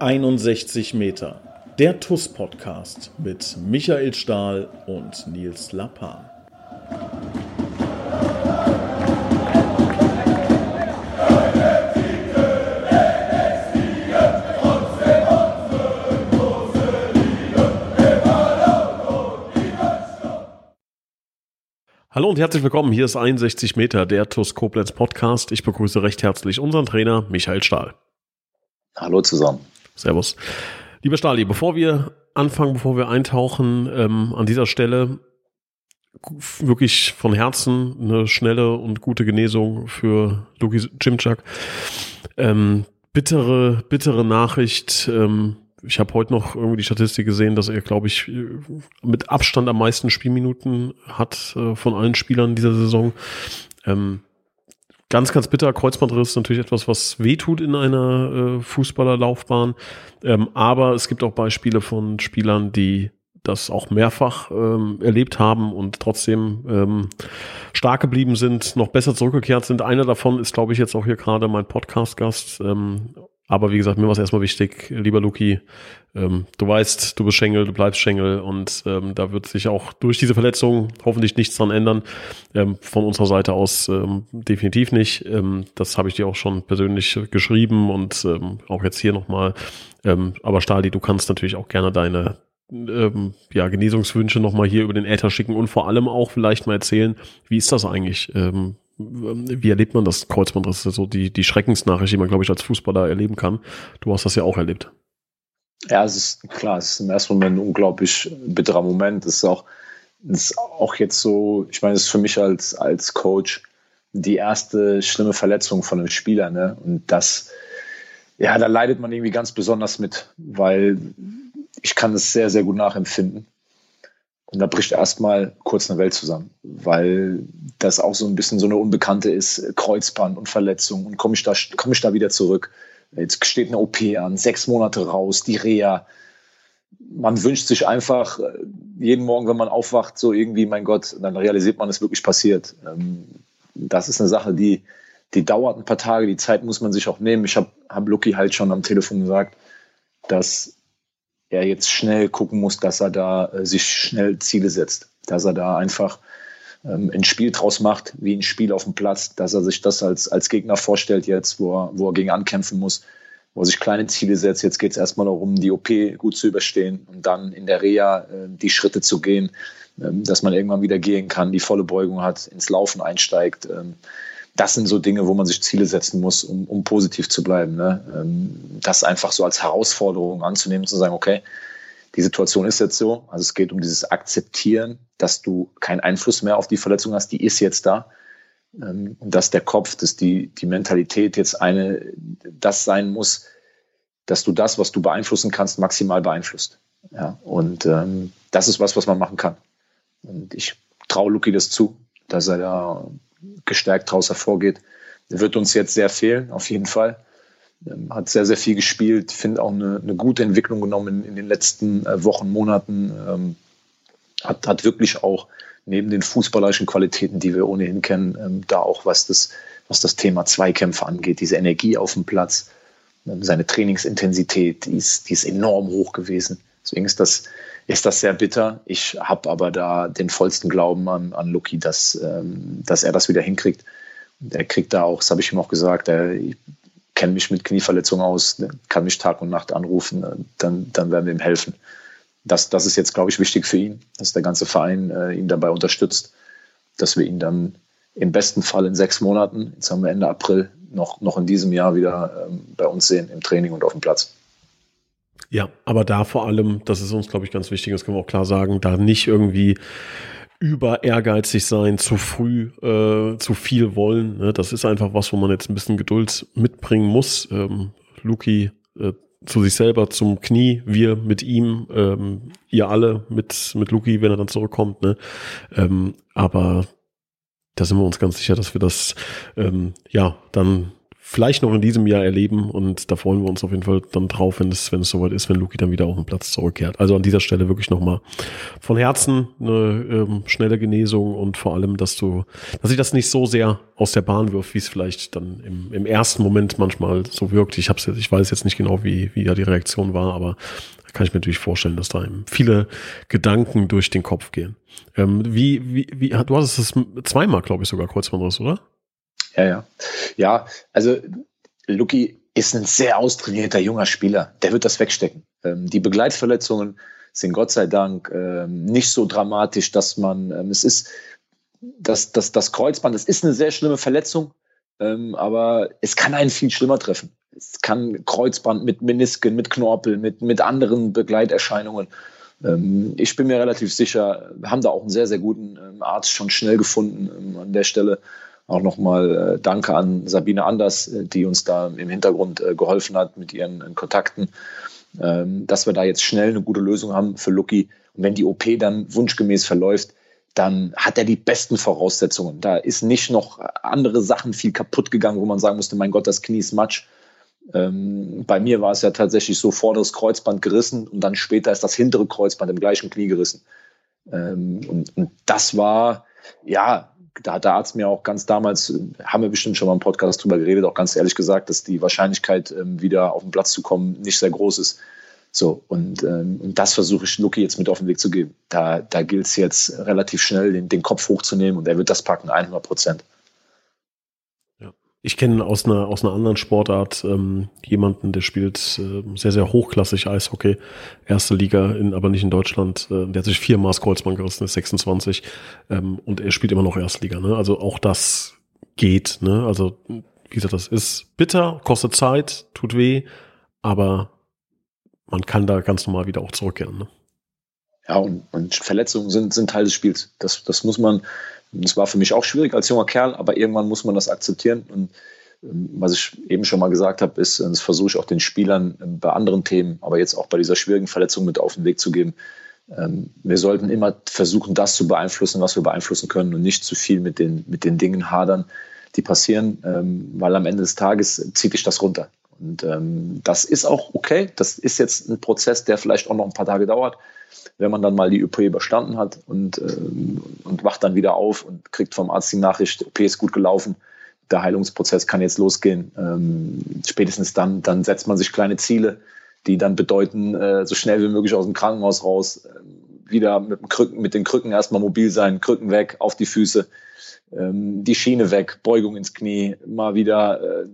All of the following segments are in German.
61 Meter. Der TUS-Podcast mit Michael Stahl und Nils Lappan. Hallo und herzlich willkommen. Hier ist 61 Meter, der TUS Koblenz Podcast. Ich begrüße recht herzlich unseren Trainer Michael Stahl. Hallo zusammen. Servus. Lieber Stali, bevor wir anfangen, bevor wir eintauchen, ähm, an dieser Stelle wirklich von Herzen eine schnelle und gute Genesung für Luki Cimczak. Ähm, bittere, bittere Nachricht. Ähm, ich habe heute noch irgendwie die Statistik gesehen, dass er, glaube ich, mit Abstand am meisten Spielminuten hat äh, von allen Spielern dieser Saison. Ähm, ganz, ganz bitter. Kreuzbandriss ist natürlich etwas, was wehtut in einer äh, Fußballerlaufbahn. Ähm, aber es gibt auch Beispiele von Spielern, die das auch mehrfach ähm, erlebt haben und trotzdem ähm, stark geblieben sind, noch besser zurückgekehrt sind. Einer davon ist, glaube ich, jetzt auch hier gerade mein Podcast-Gast. Ähm, aber wie gesagt, mir war es erstmal wichtig, lieber Luki, ähm, du weißt, du bist Schengel, du bleibst Schengel und ähm, da wird sich auch durch diese Verletzung hoffentlich nichts dran ändern. Ähm, von unserer Seite aus ähm, definitiv nicht. Ähm, das habe ich dir auch schon persönlich geschrieben und ähm, auch jetzt hier nochmal. Ähm, aber Stali, du kannst natürlich auch gerne deine ähm, ja, Genesungswünsche nochmal hier über den Äther schicken und vor allem auch vielleicht mal erzählen, wie ist das eigentlich? Ähm, wie erlebt man das Kreuzbandriss? Das ist so die, die Schreckensnachricht, die man, glaube ich, als Fußballer erleben kann. Du hast das ja auch erlebt. Ja, es ist klar, es ist im ersten Moment ein unglaublich bitterer Moment. Es ist auch, es ist auch jetzt so, ich meine, es ist für mich als, als Coach die erste schlimme Verletzung von einem Spieler. Ne? Und das, ja, da leidet man irgendwie ganz besonders mit, weil ich kann es sehr, sehr gut nachempfinden. Und da bricht erstmal kurz eine Welt zusammen, weil das auch so ein bisschen so eine Unbekannte ist, Kreuzband und Verletzung und komme ich, da, komm ich da wieder zurück. Jetzt steht eine OP an, sechs Monate raus, die Reha. Man wünscht sich einfach äh, jeden Morgen, wenn man aufwacht, so irgendwie, mein Gott, dann realisiert man, es wirklich passiert. Ähm, das ist eine Sache, die, die dauert ein paar Tage, die Zeit muss man sich auch nehmen. Ich habe hab Lucky halt schon am Telefon gesagt, dass er jetzt schnell gucken muss, dass er da äh, sich schnell Ziele setzt, dass er da einfach ähm, ein Spiel draus macht, wie ein Spiel auf dem Platz, dass er sich das als, als Gegner vorstellt jetzt, wo er, wo er gegen ankämpfen muss, wo er sich kleine Ziele setzt. Jetzt geht es erstmal darum, die OP gut zu überstehen und dann in der Reha äh, die Schritte zu gehen, ähm, dass man irgendwann wieder gehen kann, die volle Beugung hat, ins Laufen einsteigt. Ähm, das sind so Dinge, wo man sich Ziele setzen muss, um, um positiv zu bleiben. Ne? Ähm, das einfach so als Herausforderung anzunehmen, zu sagen, okay, die Situation ist jetzt so. Also es geht um dieses Akzeptieren, dass du keinen Einfluss mehr auf die Verletzung hast, die ist jetzt da. Ähm, und dass der Kopf, dass die, die Mentalität jetzt eine, das sein muss, dass du das, was du beeinflussen kannst, maximal beeinflusst. Ja, und ähm, das ist was, was man machen kann. Und ich traue Luki das zu, dass er da gestärkt daraus hervorgeht. Er wird uns jetzt sehr fehlen, auf jeden Fall. Ähm, hat sehr, sehr viel gespielt, finde auch eine, eine gute Entwicklung genommen in, in den letzten äh, Wochen, Monaten. Ähm, hat, hat wirklich auch neben den fußballerischen Qualitäten, die wir ohnehin kennen, ähm, da auch was das, was das Thema Zweikämpfe angeht, diese Energie auf dem Platz, ähm, seine Trainingsintensität, die ist, die ist enorm hoch gewesen. Deswegen ist das, ist das sehr bitter. Ich habe aber da den vollsten Glauben an, an Luki, dass, ähm, dass er das wieder hinkriegt. Er kriegt da auch, das habe ich ihm auch gesagt, er, ich kenne mich mit Knieverletzungen aus, kann mich Tag und Nacht anrufen, dann, dann werden wir ihm helfen. Das, das ist jetzt, glaube ich, wichtig für ihn, dass der ganze Verein äh, ihn dabei unterstützt, dass wir ihn dann im besten Fall in sechs Monaten, jetzt haben wir Ende April, noch, noch in diesem Jahr wieder ähm, bei uns sehen, im Training und auf dem Platz. Ja, aber da vor allem, das ist uns, glaube ich, ganz wichtig, das können wir auch klar sagen, da nicht irgendwie über ehrgeizig sein, zu früh, äh, zu viel wollen. Ne? Das ist einfach was, wo man jetzt ein bisschen Geduld mitbringen muss. Ähm, Luki äh, zu sich selber zum Knie, wir mit ihm, ähm, ihr alle mit, mit Luki, wenn er dann zurückkommt. Ne? Ähm, aber da sind wir uns ganz sicher, dass wir das ähm, ja dann vielleicht noch in diesem Jahr erleben und da freuen wir uns auf jeden Fall dann drauf, wenn es, wenn es soweit ist, wenn Luki dann wieder auf den Platz zurückkehrt. Also an dieser Stelle wirklich nochmal von Herzen eine ähm, schnelle Genesung und vor allem, dass du, dass ich das nicht so sehr aus der Bahn wirft, wie es vielleicht dann im, im ersten Moment manchmal so wirkt. Ich hab's jetzt, ich weiß jetzt nicht genau, wie, wie da die Reaktion war, aber kann ich mir natürlich vorstellen, dass da viele Gedanken durch den Kopf gehen. Ähm, wie, wie, wie, du hattest es zweimal, glaube ich, sogar Kreuzbandriss, oder? Ja, ja. Ja, also Luki ist ein sehr austrainierter junger Spieler. Der wird das wegstecken. Ähm, die Begleitverletzungen sind Gott sei Dank ähm, nicht so dramatisch, dass man, ähm, es ist, das, das, das Kreuzband, das ist eine sehr schlimme Verletzung, ähm, aber es kann einen viel schlimmer treffen. Es kann Kreuzband mit Menisken, mit Knorpel, mit, mit anderen Begleiterscheinungen. Ähm, ich bin mir relativ sicher, wir haben da auch einen sehr, sehr guten ähm, Arzt schon schnell gefunden an der Stelle. Auch nochmal äh, Danke an Sabine Anders, äh, die uns da im Hintergrund äh, geholfen hat mit ihren Kontakten, ähm, dass wir da jetzt schnell eine gute Lösung haben für Lucky. Und wenn die OP dann wunschgemäß verläuft, dann hat er die besten Voraussetzungen. Da ist nicht noch andere Sachen viel kaputt gegangen, wo man sagen musste, mein Gott, das Knie ist Matsch. Ähm, bei mir war es ja tatsächlich so vorderes Kreuzband gerissen und dann später ist das hintere Kreuzband im gleichen Knie gerissen. Ähm, und, und das war, ja, da hat der Arzt mir auch ganz damals, haben wir bestimmt schon mal im Podcast drüber geredet, auch ganz ehrlich gesagt, dass die Wahrscheinlichkeit, ähm, wieder auf den Platz zu kommen, nicht sehr groß ist. So, und, ähm, und das versuche ich Luki jetzt mit auf den Weg zu geben. Da, da gilt es jetzt relativ schnell, den, den Kopf hochzunehmen und er wird das packen, 100 Prozent. Ich kenne aus einer, aus einer anderen Sportart ähm, jemanden, der spielt äh, sehr, sehr hochklassig Eishockey. Erste Liga, in, aber nicht in Deutschland. Äh, der hat sich viermal das Kreuzband gerissen, ist 26. Ähm, und er spielt immer noch Erstliga. Ne? Also auch das geht. Ne? Also wie gesagt, das ist bitter, kostet Zeit, tut weh, aber man kann da ganz normal wieder auch zurückkehren. Ne? Ja, und, und Verletzungen sind, sind Teil des Spiels. Das, das muss man das war für mich auch schwierig als junger Kerl, aber irgendwann muss man das akzeptieren. Und ähm, was ich eben schon mal gesagt habe, ist, das versuche ich auch den Spielern ähm, bei anderen Themen, aber jetzt auch bei dieser schwierigen Verletzung mit auf den Weg zu geben. Ähm, wir sollten immer versuchen, das zu beeinflussen, was wir beeinflussen können und nicht zu viel mit den, mit den Dingen hadern, die passieren, weil am Ende des Tages zieht dich das runter. Und das ist auch okay. Das ist jetzt ein Prozess, der vielleicht auch noch ein paar Tage dauert wenn man dann mal die OP überstanden hat und, äh, und wacht dann wieder auf und kriegt vom Arzt die Nachricht, OP ist gut gelaufen, der Heilungsprozess kann jetzt losgehen. Ähm, spätestens dann, dann setzt man sich kleine Ziele, die dann bedeuten, äh, so schnell wie möglich aus dem Krankenhaus raus, äh, wieder mit, dem Krücken, mit den Krücken erstmal mobil sein, Krücken weg, auf die Füße, ähm, die Schiene weg, Beugung ins Knie, mal wieder äh,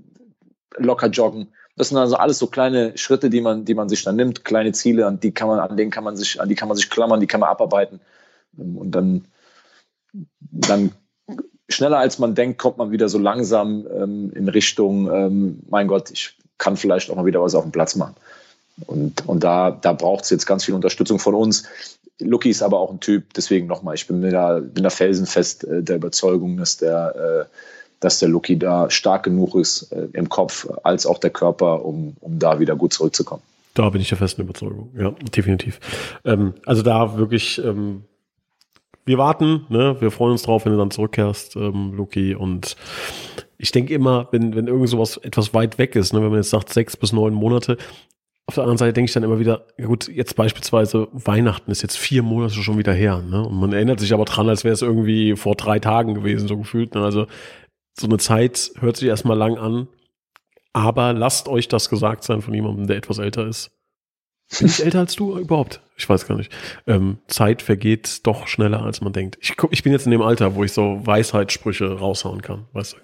locker joggen das sind also alles so kleine Schritte, die man, die man sich dann nimmt, kleine Ziele, an die kann man, an denen kann man sich, an die kann man sich klammern, die kann man abarbeiten. Und dann, dann schneller als man denkt, kommt man wieder so langsam ähm, in Richtung, ähm, mein Gott, ich kann vielleicht auch mal wieder was auf dem Platz machen. Und, und da, da braucht es jetzt ganz viel Unterstützung von uns. Lucky ist aber auch ein Typ, deswegen nochmal, ich bin mir da, bin da felsenfest äh, der Überzeugung, dass der äh, dass der Lucky da stark genug ist äh, im Kopf als auch der Körper, um, um da wieder gut zurückzukommen. Da bin ich der festen Überzeugung, ja, definitiv. Ähm, also da wirklich, ähm, wir warten, ne? wir freuen uns drauf, wenn du dann zurückkehrst, ähm, Luki. Und ich denke immer, wenn, wenn irgend sowas etwas weit weg ist, ne? wenn man jetzt sagt sechs bis neun Monate, auf der anderen Seite denke ich dann immer wieder, ja gut, jetzt beispielsweise Weihnachten ist jetzt vier Monate schon wieder her, ne? Und man erinnert sich aber dran, als wäre es irgendwie vor drei Tagen gewesen, so gefühlt. Ne? Also so eine Zeit hört sich erstmal lang an, aber lasst euch das gesagt sein von jemandem, der etwas älter ist. Bin ich älter als du überhaupt? Ich weiß gar nicht. Ähm, Zeit vergeht doch schneller, als man denkt. Ich, ich bin jetzt in dem Alter, wo ich so Weisheitssprüche raushauen kann, weißt du.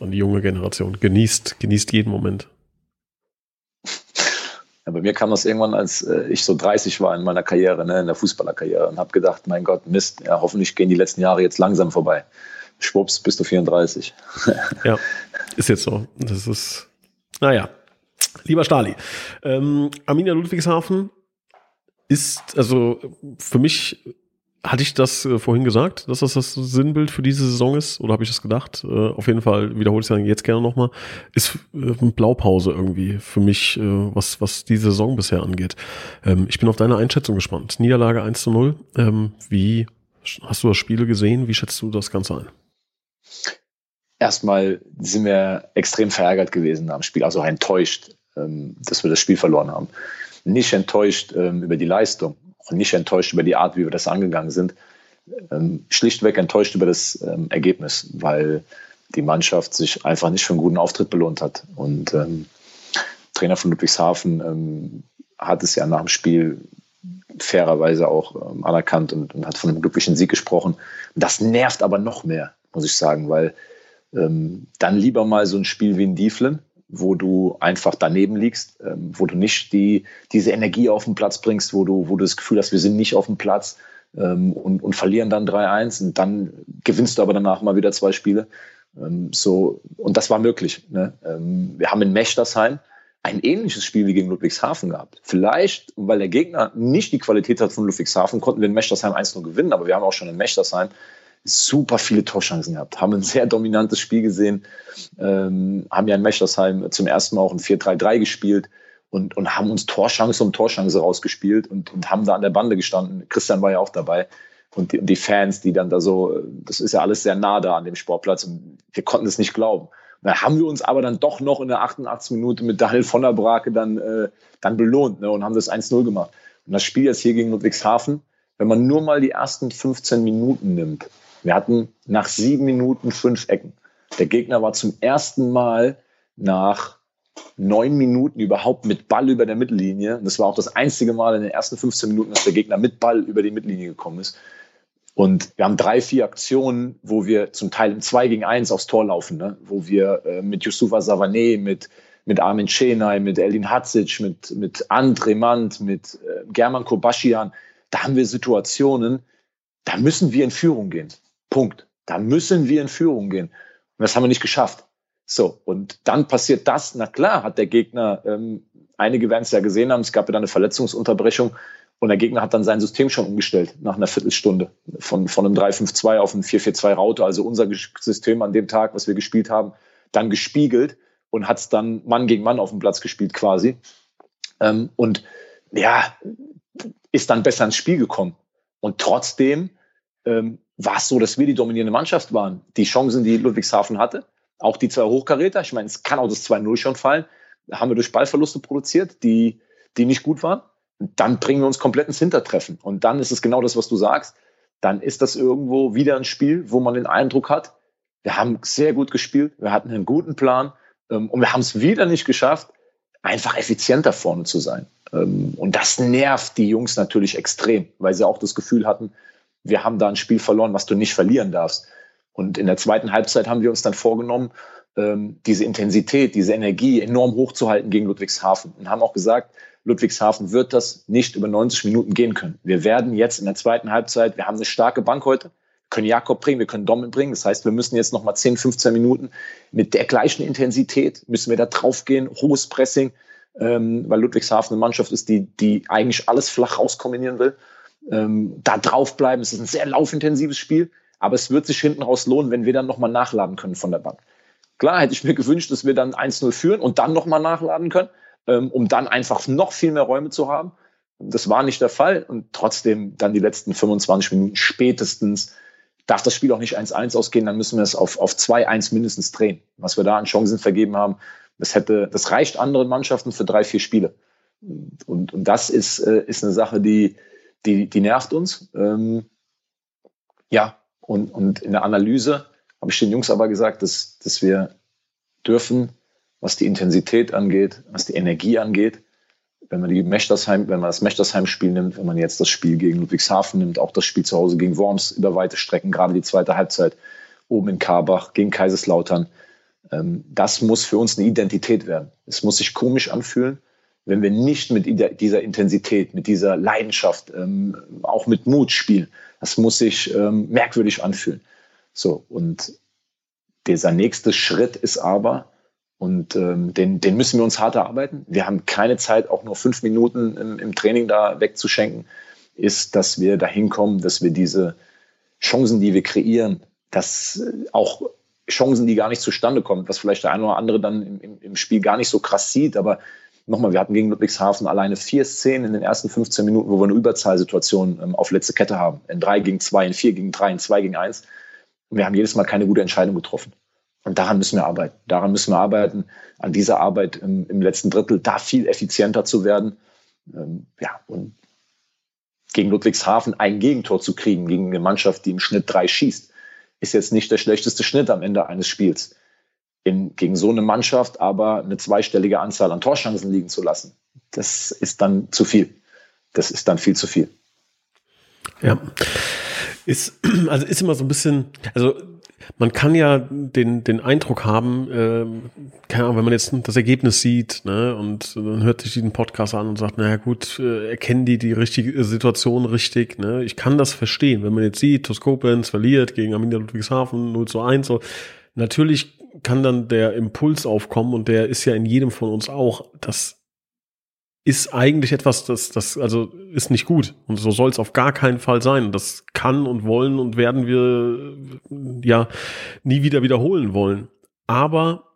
Und die junge Generation genießt, genießt jeden Moment. Ja, bei mir kam das irgendwann, als äh, ich so 30 war in meiner Karriere, ne, in der Fußballerkarriere und habe gedacht, mein Gott, Mist, ja, hoffentlich gehen die letzten Jahre jetzt langsam vorbei schwupps, bist du 34. ja, ist jetzt so. Das ist, naja. Lieber Stali, ähm, Arminia Ludwigshafen ist, also für mich hatte ich das äh, vorhin gesagt, dass das das Sinnbild für diese Saison ist? Oder habe ich das gedacht? Äh, auf jeden Fall wiederhole ich es jetzt gerne nochmal. Ist äh, Blaupause irgendwie für mich, äh, was, was diese Saison bisher angeht. Ähm, ich bin auf deine Einschätzung gespannt. Niederlage 1 zu 0. Ähm, wie hast du das Spiel gesehen? Wie schätzt du das Ganze ein? Erstmal sind wir extrem verärgert gewesen dem Spiel, also enttäuscht, ähm, dass wir das Spiel verloren haben. Nicht enttäuscht ähm, über die Leistung und nicht enttäuscht über die Art, wie wir das angegangen sind. Ähm, schlichtweg enttäuscht über das Ergebnis, weil die Mannschaft sich einfach nicht für einen guten Auftritt belohnt hat. Und ähm, Trainer von Ludwigshafen ähm, hat es ja nach dem Spiel fairerweise auch ähm, anerkannt und, und, hat von einem glücklichen Sieg gesprochen. Das nervt aber noch mehr, muss ich sagen, weil ähm, dann lieber mal so ein Spiel wie in Dieflen, wo du einfach daneben liegst, ähm, wo du nicht die, diese Energie auf den Platz bringst, wo du, wo du das Gefühl hast, wir sind nicht auf dem Platz ähm, und, und verlieren dann 3-1 und dann gewinnst du aber danach mal wieder zwei Spiele. Ähm, so, und das war möglich. Ne? Ähm, wir haben in Mechtersheim ein ähnliches Spiel wie gegen Ludwigshafen gehabt. Vielleicht, weil der Gegner nicht die Qualität hat von Ludwigshafen, konnten wir in Mechtersheim 1-0 gewinnen, aber wir haben auch schon in Mechtersheim super viele Torchancen gehabt, haben ein sehr dominantes Spiel gesehen, ähm, haben ja in Mechtersheim zum ersten Mal auch ein 4-3-3 gespielt und, und haben uns Torchance um Torchance rausgespielt und, und haben da an der Bande gestanden. Christian war ja auch dabei. Und die, und die Fans, die dann da so, das ist ja alles sehr nah da an dem Sportplatz und wir konnten es nicht glauben. Da haben wir uns aber dann doch noch in der 88 Minute mit Daniel von der Brake dann, äh, dann belohnt ne, und haben das 1-0 gemacht. Und das Spiel jetzt hier gegen Ludwigshafen, wenn man nur mal die ersten 15 Minuten nimmt, wir hatten nach sieben Minuten fünf Ecken. Der Gegner war zum ersten Mal nach neun Minuten überhaupt mit Ball über der Mittellinie. Und das war auch das einzige Mal in den ersten 15 Minuten, dass der Gegner mit Ball über die Mittellinie gekommen ist. Und wir haben drei, vier Aktionen, wo wir zum Teil im 2 gegen 1 aufs Tor laufen, ne? wo wir äh, mit Yusufa Savané, mit, mit Armin Chenay, mit Eldin Hatzic, mit, mit André Mand, mit äh, German Kobaschian, da haben wir Situationen, da müssen wir in Führung gehen. Punkt. Da müssen wir in Führung gehen. Und das haben wir nicht geschafft. So, und dann passiert das. Na klar, hat der Gegner, ähm, einige werden es ja gesehen haben, es gab ja dann eine Verletzungsunterbrechung und der Gegner hat dann sein System schon umgestellt nach einer Viertelstunde von, von einem 3-5-2 auf ein 4-4-2 Raute, also unser System an dem Tag, was wir gespielt haben, dann gespiegelt und hat es dann Mann gegen Mann auf dem Platz gespielt quasi. Ähm, und ja, ist dann besser ins Spiel gekommen. Und trotzdem ähm, war es so, dass wir die dominierende Mannschaft waren. Die Chancen, die Ludwigshafen hatte, auch die zwei Hochkaräter, ich meine, es kann auch das 2-0 schon fallen, haben wir durch Ballverluste produziert, die, die nicht gut waren dann bringen wir uns komplett ins Hintertreffen. Und dann ist es genau das, was du sagst. Dann ist das irgendwo wieder ein Spiel, wo man den Eindruck hat, wir haben sehr gut gespielt, wir hatten einen guten Plan ähm, und wir haben es wieder nicht geschafft, einfach effizienter vorne zu sein. Ähm, und das nervt die Jungs natürlich extrem, weil sie auch das Gefühl hatten, wir haben da ein Spiel verloren, was du nicht verlieren darfst. Und in der zweiten Halbzeit haben wir uns dann vorgenommen, ähm, diese Intensität, diese Energie enorm hochzuhalten gegen Ludwigshafen und haben auch gesagt, Ludwigshafen wird das nicht über 90 Minuten gehen können. Wir werden jetzt in der zweiten Halbzeit, wir haben eine starke Bank heute, können Jakob bringen, wir können Domin bringen. Das heißt, wir müssen jetzt noch mal 10, 15 Minuten mit der gleichen Intensität müssen wir da draufgehen, hohes Pressing, ähm, weil Ludwigshafen eine Mannschaft ist, die, die eigentlich alles flach rauskombinieren will. Ähm, da draufbleiben. Es ist ein sehr laufintensives Spiel, aber es wird sich hinten raus lohnen, wenn wir dann noch mal nachladen können von der Bank. Klar hätte ich mir gewünscht, dass wir dann 1-0 führen und dann noch mal nachladen können ähm, um dann einfach noch viel mehr Räume zu haben. Das war nicht der Fall und trotzdem dann die letzten 25 Minuten spätestens darf das Spiel auch nicht 1-1 ausgehen, dann müssen wir es auf, auf 2-1 mindestens drehen. Was wir da an Chancen vergeben haben, das hätte, das reicht anderen Mannschaften für drei, vier Spiele. Und, und das ist, äh, ist eine Sache, die, die, die nervt uns. Ähm, ja, und, und in der Analyse habe ich den Jungs aber gesagt, dass, dass wir dürfen was die Intensität angeht, was die Energie angeht. Wenn man die Mechtersheim, wenn man das Mechtersheim-Spiel nimmt, wenn man jetzt das Spiel gegen Ludwigshafen nimmt, auch das Spiel zu Hause gegen Worms über weite Strecken, gerade die zweite Halbzeit oben in Karbach gegen Kaiserslautern, ähm, das muss für uns eine Identität werden. Es muss sich komisch anfühlen, wenn wir nicht mit dieser Intensität, mit dieser Leidenschaft, ähm, auch mit Mut spielen. Das muss sich ähm, merkwürdig anfühlen. So, und dieser nächste Schritt ist aber, und ähm, den, den müssen wir uns hart erarbeiten. Wir haben keine Zeit, auch nur fünf Minuten im, im Training da wegzuschenken, ist, dass wir dahin kommen, dass wir diese Chancen, die wir kreieren, dass äh, auch Chancen, die gar nicht zustande kommen, was vielleicht der eine oder andere dann im, im, im Spiel gar nicht so krass sieht, aber nochmal, wir hatten gegen Ludwigshafen alleine vier Szenen in den ersten 15 Minuten, wo wir eine Überzahlsituation ähm, auf letzte Kette haben. In drei gegen zwei, in vier gegen drei, in zwei gegen eins. Und wir haben jedes Mal keine gute Entscheidung getroffen. Und daran müssen wir arbeiten. Daran müssen wir arbeiten, an dieser Arbeit im, im letzten Drittel, da viel effizienter zu werden. Ähm, ja, und gegen Ludwigshafen ein Gegentor zu kriegen, gegen eine Mannschaft, die im Schnitt drei schießt, ist jetzt nicht der schlechteste Schnitt am Ende eines Spiels. In, gegen so eine Mannschaft aber eine zweistellige Anzahl an Torchancen liegen zu lassen, das ist dann zu viel. Das ist dann viel zu viel. Ja. Ist, also ist immer so ein bisschen, also man kann ja den, den Eindruck haben, äh, keine Ahnung, wenn man jetzt das Ergebnis sieht, ne, und dann hört sich diesen Podcast an und sagt, naja gut, äh, erkennen die die richtige Situation richtig, ne? Ich kann das verstehen, wenn man jetzt sieht, Toskopens verliert gegen Arminia Ludwigshafen 0 zu 1, so. Natürlich kann dann der Impuls aufkommen und der ist ja in jedem von uns auch, dass ist eigentlich etwas, das, das also ist nicht gut. Und so soll es auf gar keinen Fall sein. Das kann und wollen und werden wir ja nie wieder wiederholen wollen. Aber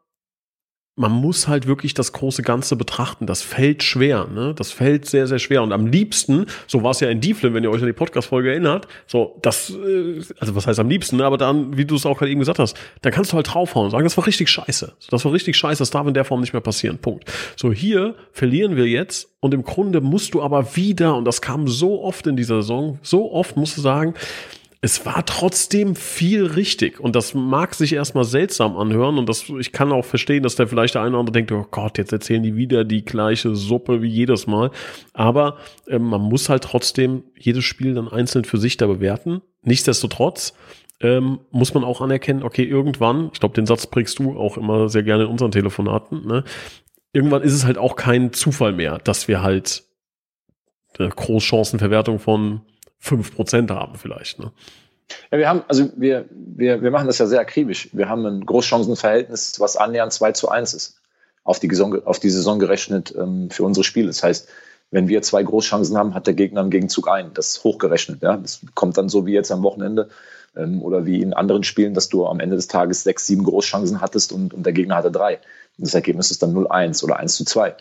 man muss halt wirklich das große Ganze betrachten. Das fällt schwer, ne? Das fällt sehr, sehr schwer. Und am liebsten, so war es ja in Dieflin, wenn ihr euch an die Podcast-Folge erinnert, so, das, äh, also was heißt am liebsten, ne? aber dann, wie du es auch gerade eben gesagt hast, dann kannst du halt draufhauen und sagen, das war richtig scheiße. Das war richtig scheiße, das darf in der Form nicht mehr passieren. Punkt. So, hier verlieren wir jetzt und im Grunde musst du aber wieder, und das kam so oft in dieser Saison, so oft musst du sagen, es war trotzdem viel richtig. Und das mag sich erstmal seltsam anhören. Und das, ich kann auch verstehen, dass der vielleicht der eine oder andere denkt, oh Gott, jetzt erzählen die wieder die gleiche Suppe wie jedes Mal. Aber äh, man muss halt trotzdem jedes Spiel dann einzeln für sich da bewerten. Nichtsdestotrotz ähm, muss man auch anerkennen, okay, irgendwann, ich glaube, den Satz prägst du auch immer sehr gerne in unseren Telefonaten, ne? Irgendwann ist es halt auch kein Zufall mehr, dass wir halt eine Großchancenverwertung von 5% haben vielleicht. Ne? Ja, wir haben, also wir, wir, wir machen das ja sehr akribisch. Wir haben ein Großchancenverhältnis, was annähernd 2 zu 1 ist, auf die, Saison, auf die Saison gerechnet ähm, für unsere Spiele. Das heißt, wenn wir zwei Großchancen haben, hat der Gegner im Gegenzug ein. Das ist hochgerechnet. Ja? Das kommt dann so wie jetzt am Wochenende ähm, oder wie in anderen Spielen, dass du am Ende des Tages sechs, sieben Großchancen hattest und, und der Gegner hatte drei. Das Ergebnis ist dann 0-1 oder 1 zu 2.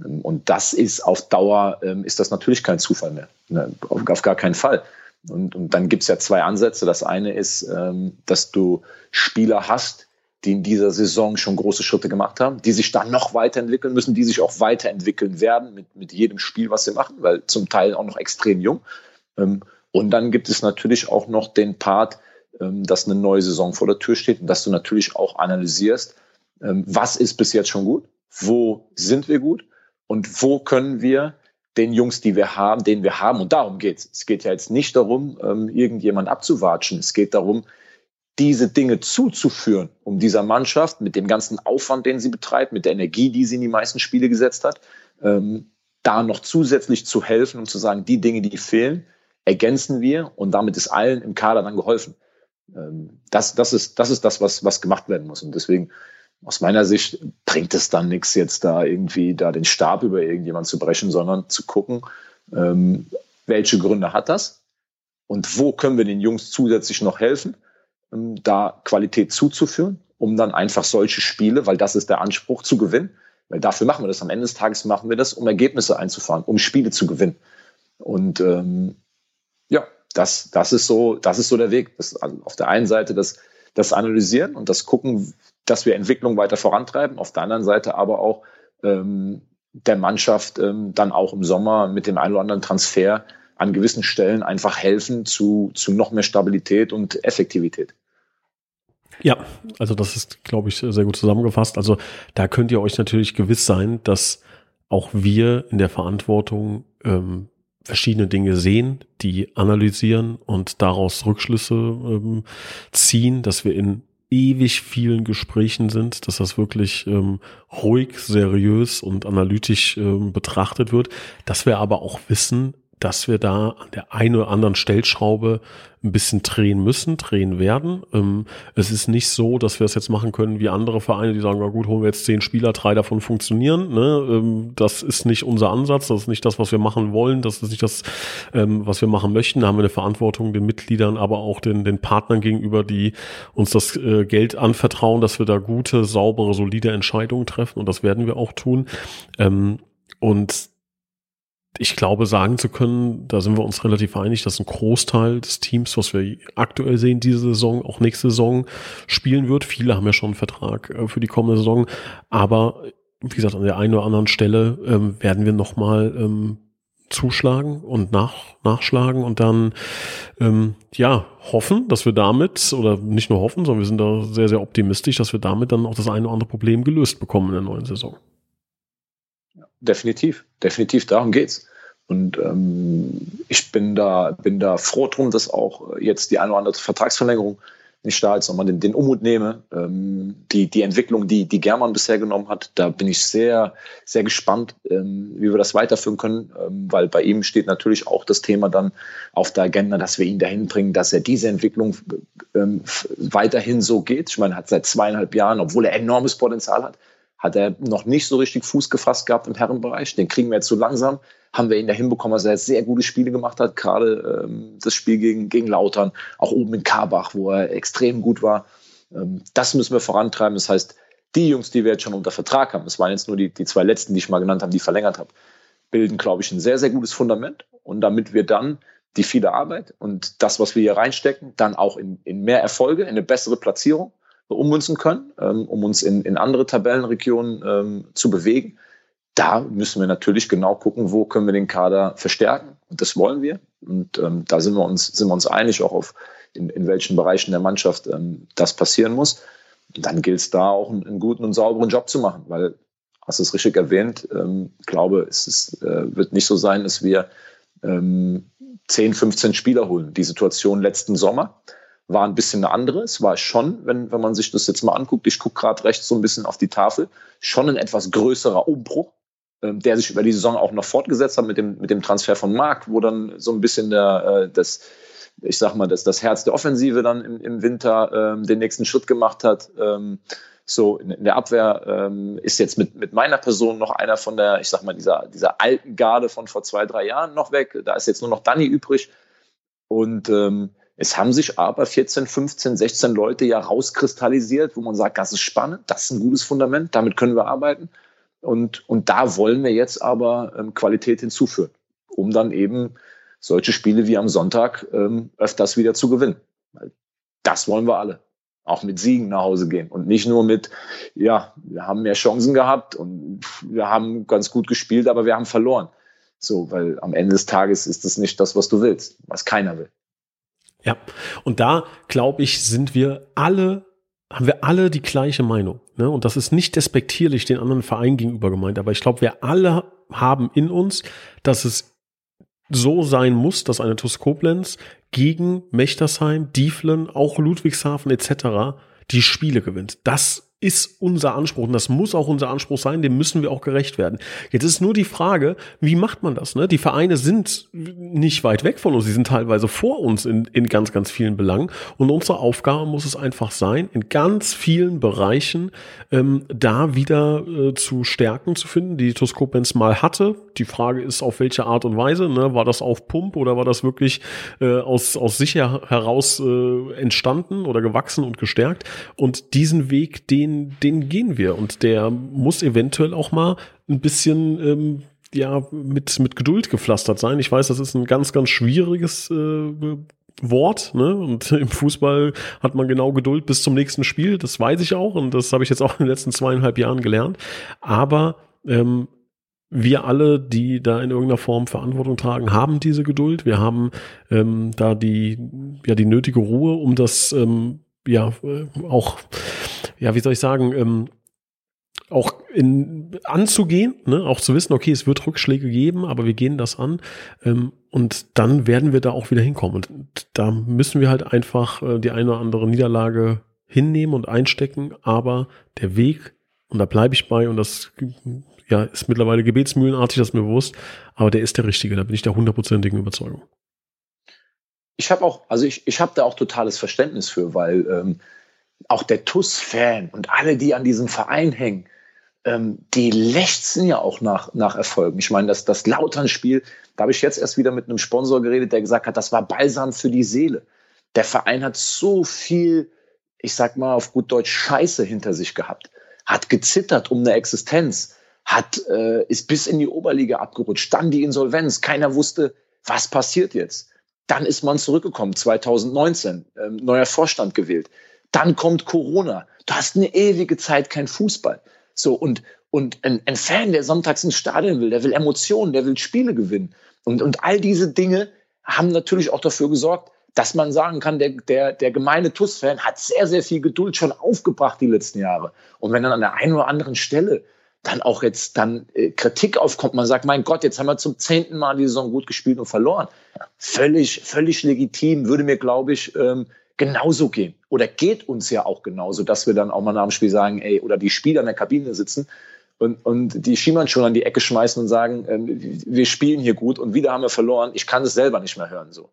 Ähm, und das ist auf Dauer, ähm, ist das natürlich kein Zufall mehr. Ne? Auf, gar keinen Fall. Und, und dann gibt es ja zwei Ansätze. Das eine ist, ähm, dass du Spieler hast, die in dieser Saison schon große Schritte gemacht haben, die sich dann noch weiterentwickeln müssen, die sich auch weiterentwickeln werden mit, mit jedem Spiel, was sie machen, weil zum Teil auch noch extrem jung. Und dann gibt es natürlich auch noch den Part, dass eine neue Saison vor der Tür steht und dass du natürlich auch analysierst, was ist bis jetzt schon gut, wo sind wir gut und wo können wir den Jungs, die wir haben, den wir haben, und darum geht's. Es geht ja jetzt nicht darum, ähm, irgendjemand abzuwatschen. Es geht darum, diese Dinge zuzuführen, um dieser Mannschaft mit dem ganzen Aufwand, den sie betreibt, mit der Energie, die sie in die meisten Spiele gesetzt hat, ähm, da noch zusätzlich zu helfen und zu sagen, die Dinge, die fehlen, ergänzen wir und damit ist allen im Kader dann geholfen. Ähm, das, das, ist, das ist das, was, was gemacht werden muss. Und deswegen aus meiner Sicht bringt es dann nichts, jetzt da irgendwie da den Stab über irgendjemand zu brechen, sondern zu gucken, ähm, welche Gründe hat das und wo können wir den Jungs zusätzlich noch helfen, ähm, da Qualität zuzuführen, um dann einfach solche Spiele, weil das ist der Anspruch, zu gewinnen. Weil dafür machen wir das. Am Ende des Tages machen wir das, um Ergebnisse einzufahren, um Spiele zu gewinnen. Und ähm, ja, das, das ist so, das ist so der Weg. Das, also auf der einen Seite das, das Analysieren und das Gucken, dass wir Entwicklung weiter vorantreiben. Auf der anderen Seite aber auch ähm, der Mannschaft ähm, dann auch im Sommer mit dem einen oder anderen Transfer an gewissen Stellen einfach helfen zu, zu noch mehr Stabilität und Effektivität. Ja, also das ist, glaube ich, sehr gut zusammengefasst. Also da könnt ihr euch natürlich gewiss sein, dass auch wir in der Verantwortung ähm, verschiedene Dinge sehen, die analysieren und daraus Rückschlüsse ähm, ziehen, dass wir in ewig vielen Gesprächen sind, dass das wirklich ähm, ruhig, seriös und analytisch ähm, betrachtet wird, dass wir aber auch wissen, dass wir da an der einen oder anderen Stellschraube ein bisschen drehen müssen, drehen werden. Ähm, es ist nicht so, dass wir es jetzt machen können wie andere Vereine, die sagen, na gut, holen wir jetzt zehn Spieler, drei davon funktionieren. Ne? Ähm, das ist nicht unser Ansatz, das ist nicht das, was wir machen wollen, das ist nicht das, ähm, was wir machen möchten. Da haben wir eine Verantwortung den Mitgliedern, aber auch den, den Partnern gegenüber, die uns das äh, Geld anvertrauen, dass wir da gute, saubere, solide Entscheidungen treffen und das werden wir auch tun. Ähm, und ich glaube, sagen zu können, da sind wir uns relativ einig, dass ein Großteil des Teams, was wir aktuell sehen, diese Saison, auch nächste Saison spielen wird. Viele haben ja schon einen Vertrag äh, für die kommende Saison. Aber wie gesagt, an der einen oder anderen Stelle ähm, werden wir nochmal ähm, zuschlagen und nach, nachschlagen und dann ähm, ja hoffen, dass wir damit, oder nicht nur hoffen, sondern wir sind da sehr, sehr optimistisch, dass wir damit dann auch das eine oder andere Problem gelöst bekommen in der neuen Saison. Definitiv, definitiv, darum geht's. Und ähm, ich bin da, bin da froh drum, dass auch jetzt die eine oder andere Vertragsverlängerung nicht da ist, nochmal den, den Umut nehme. Ähm, die, die Entwicklung, die, die German bisher genommen hat, da bin ich sehr, sehr gespannt, ähm, wie wir das weiterführen können, ähm, weil bei ihm steht natürlich auch das Thema dann auf der Agenda, dass wir ihn dahin bringen, dass er diese Entwicklung ähm, weiterhin so geht. Ich meine, er hat seit zweieinhalb Jahren, obwohl er enormes Potenzial hat, hat er noch nicht so richtig Fuß gefasst gehabt im Herrenbereich. Den kriegen wir jetzt so langsam. Haben wir ihn da hinbekommen, dass er sehr gute Spiele gemacht hat. Gerade ähm, das Spiel gegen, gegen Lautern, auch oben in Karbach, wo er extrem gut war. Ähm, das müssen wir vorantreiben. Das heißt, die Jungs, die wir jetzt schon unter Vertrag haben, das waren jetzt nur die, die zwei letzten, die ich mal genannt habe, die verlängert habe, bilden, glaube ich, ein sehr, sehr gutes Fundament. Und damit wir dann die viele Arbeit und das, was wir hier reinstecken, dann auch in, in mehr Erfolge, in eine bessere Platzierung ummünzen können, ähm, um uns in, in andere Tabellenregionen ähm, zu bewegen. Da müssen wir natürlich genau gucken, wo können wir den Kader verstärken. Und das wollen wir. Und ähm, da sind wir uns, sind wir uns einig, auch auf in, in welchen Bereichen der Mannschaft ähm, das passieren muss. Und dann gilt es da auch einen, einen, guten und sauberen Job zu machen, weil, hast du es richtig erwähnt, ähm, glaube, es ist, äh, wird nicht so sein, dass wir ähm, 10, 15 Spieler holen. Die Situation letzten Sommer war ein bisschen eine andere. Es war schon, wenn, wenn man sich das jetzt mal anguckt, ich gucke gerade rechts so ein bisschen auf die Tafel, schon ein etwas größerer Umbruch, äh, der sich über die Saison auch noch fortgesetzt hat mit dem, mit dem Transfer von Marc, wo dann so ein bisschen der, äh, das, ich sag mal, das, das Herz der Offensive dann im, im Winter ähm, den nächsten Schritt gemacht hat. Ähm, so in, in der Abwehr ähm, ist jetzt mit, mit meiner Person noch einer von der, ich sag mal, dieser, dieser alten Garde von vor zwei, drei Jahren noch weg. Da ist jetzt nur noch Danny übrig. Und ähm, es haben sich aber 14, 15, 16 Leute ja rauskristallisiert, wo man sagt, das ist spannend, das ist ein gutes Fundament, damit können wir arbeiten. Und, und da wollen wir jetzt aber ähm, Qualität hinzuführen, um dann eben solche Spiele wie am Sonntag ähm, öfters wieder zu gewinnen. Das wollen wir alle. Auch mit Siegen nach Hause gehen und nicht nur mit, ja, wir haben mehr Chancen gehabt und wir haben ganz gut gespielt, aber wir haben verloren. So, weil am Ende des Tages ist das nicht das, was du willst, was keiner will. Ja, und da glaube ich, sind wir alle, haben wir alle die gleiche Meinung. Ne? Und das ist nicht despektierlich den anderen Verein gegenüber gemeint, aber ich glaube, wir alle haben in uns, dass es so sein muss, dass eine TuS Koblenz gegen Mechtersheim, Dieflen, auch Ludwigshafen etc. die Spiele gewinnt. Das ist unser Anspruch und das muss auch unser Anspruch sein, dem müssen wir auch gerecht werden. Jetzt ist nur die Frage, wie macht man das? Ne? Die Vereine sind nicht weit weg von uns, sie sind teilweise vor uns in, in ganz, ganz vielen Belangen und unsere Aufgabe muss es einfach sein, in ganz vielen Bereichen ähm, da wieder äh, zu Stärken zu finden, die Toskopens mal hatte. Die Frage ist, auf welche Art und Weise, ne? war das auf Pump oder war das wirklich äh, aus, aus sich heraus äh, entstanden oder gewachsen und gestärkt? Und diesen Weg, den den, den gehen wir und der muss eventuell auch mal ein bisschen ähm, ja mit mit Geduld gepflastert sein. Ich weiß, das ist ein ganz ganz schwieriges äh, Wort, ne? Und im Fußball hat man genau Geduld bis zum nächsten Spiel. Das weiß ich auch und das habe ich jetzt auch in den letzten zweieinhalb Jahren gelernt. Aber ähm, wir alle, die da in irgendeiner Form Verantwortung tragen, haben diese Geduld. Wir haben ähm, da die ja die nötige Ruhe, um das ähm, ja auch ja, wie soll ich sagen, ähm, auch in, anzugehen, ne? auch zu wissen, okay, es wird Rückschläge geben, aber wir gehen das an ähm, und dann werden wir da auch wieder hinkommen. Und da müssen wir halt einfach äh, die eine oder andere Niederlage hinnehmen und einstecken, aber der Weg, und da bleibe ich bei, und das ja, ist mittlerweile gebetsmühlenartig, das ist mir bewusst, aber der ist der richtige, da bin ich der hundertprozentigen Überzeugung. Ich habe auch, also ich, ich habe da auch totales Verständnis für, weil ähm, auch der TUS-Fan und alle, die an diesem Verein hängen, ähm, die lechzen ja auch nach, nach Erfolgen. Ich meine, das, das Lautern-Spiel, da habe ich jetzt erst wieder mit einem Sponsor geredet, der gesagt hat, das war Balsam für die Seele. Der Verein hat so viel, ich sag mal auf gut Deutsch, Scheiße hinter sich gehabt, hat gezittert um eine Existenz, hat, äh, ist bis in die Oberliga abgerutscht, dann die Insolvenz, keiner wusste, was passiert jetzt. Dann ist man zurückgekommen, 2019, ähm, neuer Vorstand gewählt. Dann kommt Corona. Du hast eine ewige Zeit kein Fußball. So, und, und ein, ein Fan, der sonntags ins Stadion will, der will Emotionen, der will Spiele gewinnen. Und, und all diese Dinge haben natürlich auch dafür gesorgt, dass man sagen kann, der, der, der gemeine TUS-Fan hat sehr, sehr viel Geduld schon aufgebracht die letzten Jahre. Und wenn dann an der einen oder anderen Stelle dann auch jetzt dann äh, Kritik aufkommt, man sagt, mein Gott, jetzt haben wir zum zehnten Mal die Saison gut gespielt und verloren. Völlig, völlig legitim, würde mir, glaube ich, ähm, genauso gehen. Oder geht uns ja auch genauso, dass wir dann auch mal nach dem Spiel sagen, ey, oder die Spieler in der Kabine sitzen und, und die Schiemann schon an die Ecke schmeißen und sagen, ähm, wir spielen hier gut und wieder haben wir verloren. Ich kann es selber nicht mehr hören. So.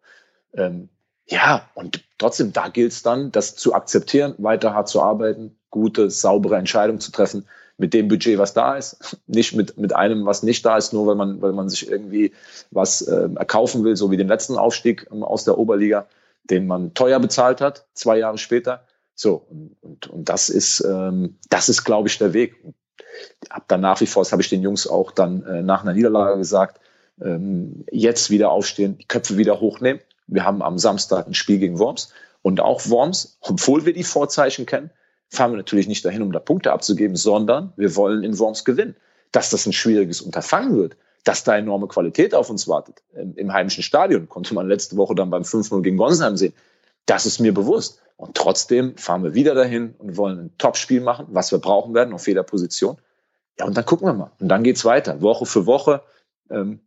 Ähm, ja, und trotzdem, da gilt es dann, das zu akzeptieren, weiter hart zu arbeiten, gute, saubere Entscheidungen zu treffen mit dem Budget, was da ist, nicht mit, mit einem, was nicht da ist, nur weil man, weil man sich irgendwie was äh, erkaufen will, so wie den letzten Aufstieg ähm, aus der Oberliga, den man teuer bezahlt hat, zwei Jahre später. So, und, und, und das ist, ähm, das ist, glaube ich, der Weg. Ab dann nach wie vor, das habe ich den Jungs auch dann äh, nach einer Niederlage gesagt, ähm, jetzt wieder aufstehen, die Köpfe wieder hochnehmen. Wir haben am Samstag ein Spiel gegen Worms und auch Worms, obwohl wir die Vorzeichen kennen, fahren wir natürlich nicht dahin, um da Punkte abzugeben, sondern wir wollen in Worms gewinnen. Dass das ein schwieriges Unterfangen wird, dass da enorme Qualität auf uns wartet. Im, im heimischen Stadion konnte man letzte Woche dann beim 5-0 gegen Gonsenheim sehen. Das ist mir bewusst. Und trotzdem fahren wir wieder dahin und wollen ein Top-Spiel machen, was wir brauchen werden auf jeder Position. Ja, und dann gucken wir mal. Und dann geht's weiter, Woche für Woche. Ähm,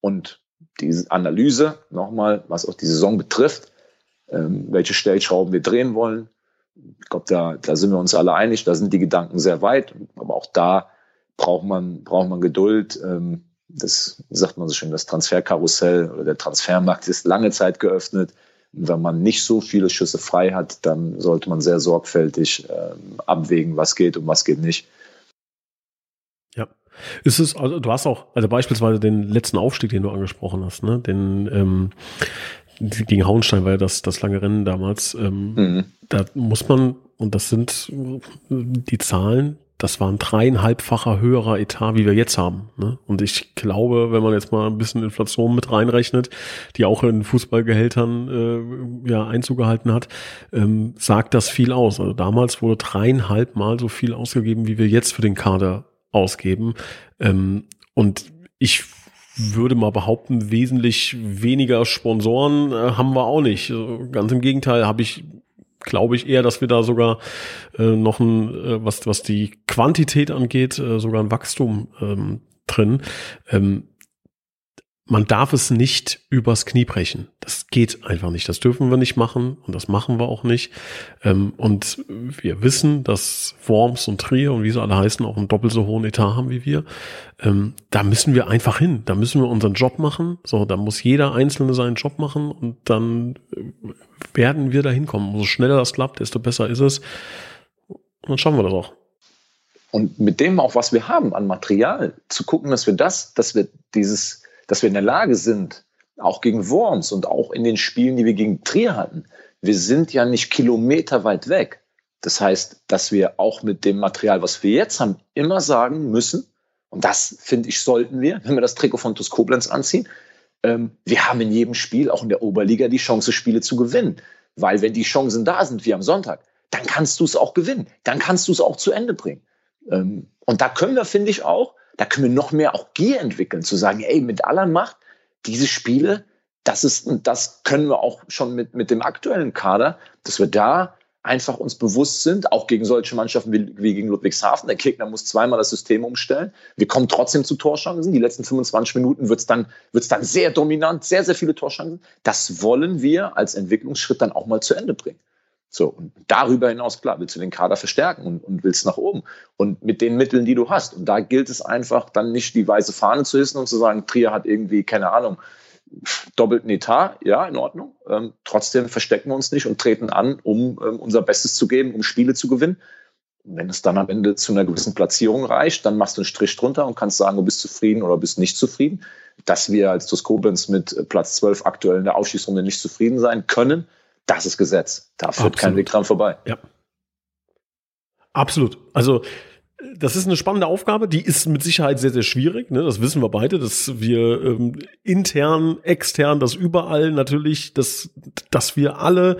und diese Analyse, nochmal, was auch die Saison betrifft, ähm, welche Stellschrauben wir drehen wollen. Ich glaube, da, da sind wir uns alle einig, da sind die Gedanken sehr weit, aber auch da braucht man, braucht man Geduld. Ähm, das sagt man so schön, das Transferkarussell oder der Transfermarkt ist lange Zeit geöffnet. Und wenn man nicht so viele Schüsse frei hat, dann sollte man sehr sorgfältig ähm, abwägen, was geht und was geht nicht. Ja. Ist es, also du hast auch, also beispielsweise den letzten Aufstieg, den du angesprochen hast, ne? Den ähm, gegen Hauenstein war ja das, das lange Rennen damals. Ähm, mhm. Da muss man, und das sind die Zahlen, das war ein dreieinhalbfacher höherer Etat, wie wir jetzt haben. Ne? Und ich glaube, wenn man jetzt mal ein bisschen Inflation mit reinrechnet, die auch in Fußballgehältern äh, ja Einzug gehalten hat, ähm, sagt das viel aus. Also damals wurde dreieinhalb Mal so viel ausgegeben, wie wir jetzt für den Kader ausgeben. Ähm, und ich würde mal behaupten, wesentlich weniger Sponsoren äh, haben wir auch nicht. Also ganz im Gegenteil, habe ich glaube ich eher, dass wir da sogar äh, noch ein, äh, was, was die Quantität angeht, äh, sogar ein Wachstum ähm, drin. Ähm, man darf es nicht übers Knie brechen. Das geht einfach nicht. Das dürfen wir nicht machen und das machen wir auch nicht. Ähm, und wir wissen, dass Worms und Trier und wie sie alle heißen auch einen doppelt so hohen Etat haben wie wir. Ähm, da müssen wir einfach hin. Da müssen wir unseren Job machen. So, da muss jeder Einzelne seinen Job machen und dann äh, werden wir da hinkommen. Umso schneller das klappt, desto besser ist es. Und dann schauen wir das auch. Und mit dem auch, was wir haben an Material, zu gucken, dass wir das, dass wir dieses dass wir in der Lage sind, auch gegen Worms und auch in den Spielen, die wir gegen Trier hatten, wir sind ja nicht Kilometer weit weg. Das heißt, dass wir auch mit dem Material, was wir jetzt haben, immer sagen müssen, und das finde ich, sollten wir, wenn wir das Trikot von TuS Koblenz anziehen, ähm, wir haben in jedem Spiel, auch in der Oberliga, die Chance, Spiele zu gewinnen. Weil wenn die Chancen da sind, wie am Sonntag, dann kannst du es auch gewinnen. Dann kannst du es auch zu Ende bringen. Ähm, und da können wir, finde ich, auch da können wir noch mehr auch Gier entwickeln, zu sagen, ey, mit aller Macht, diese Spiele, das ist, das können wir auch schon mit, mit dem aktuellen Kader, dass wir da einfach uns bewusst sind, auch gegen solche Mannschaften wie, wie gegen Ludwigshafen. Der Gegner muss zweimal das System umstellen. Wir kommen trotzdem zu Torschancen. Die letzten 25 Minuten wird es dann, wird's dann sehr dominant, sehr, sehr viele Torschancen. Das wollen wir als Entwicklungsschritt dann auch mal zu Ende bringen. So, und darüber hinaus, klar, willst du den Kader verstärken und, und willst nach oben. Und mit den Mitteln, die du hast. Und da gilt es einfach, dann nicht die weiße Fahne zu hissen und zu sagen, Trier hat irgendwie, keine Ahnung, doppelten Etat, ja, in Ordnung. Ähm, trotzdem verstecken wir uns nicht und treten an, um ähm, unser Bestes zu geben, um Spiele zu gewinnen. Und wenn es dann am Ende zu einer gewissen Platzierung reicht, dann machst du einen Strich drunter und kannst sagen, du bist zufrieden oder bist nicht zufrieden. Dass wir als Tuskobens mit Platz 12 aktuell in der Aufschießrunde nicht zufrieden sein können, das ist Gesetz. Da führt Absolut. kein Weg dran vorbei. Ja. Absolut. Also das ist eine spannende Aufgabe, die ist mit Sicherheit sehr, sehr schwierig. Ne? Das wissen wir beide, dass wir ähm, intern, extern, das überall natürlich, dass, dass wir alle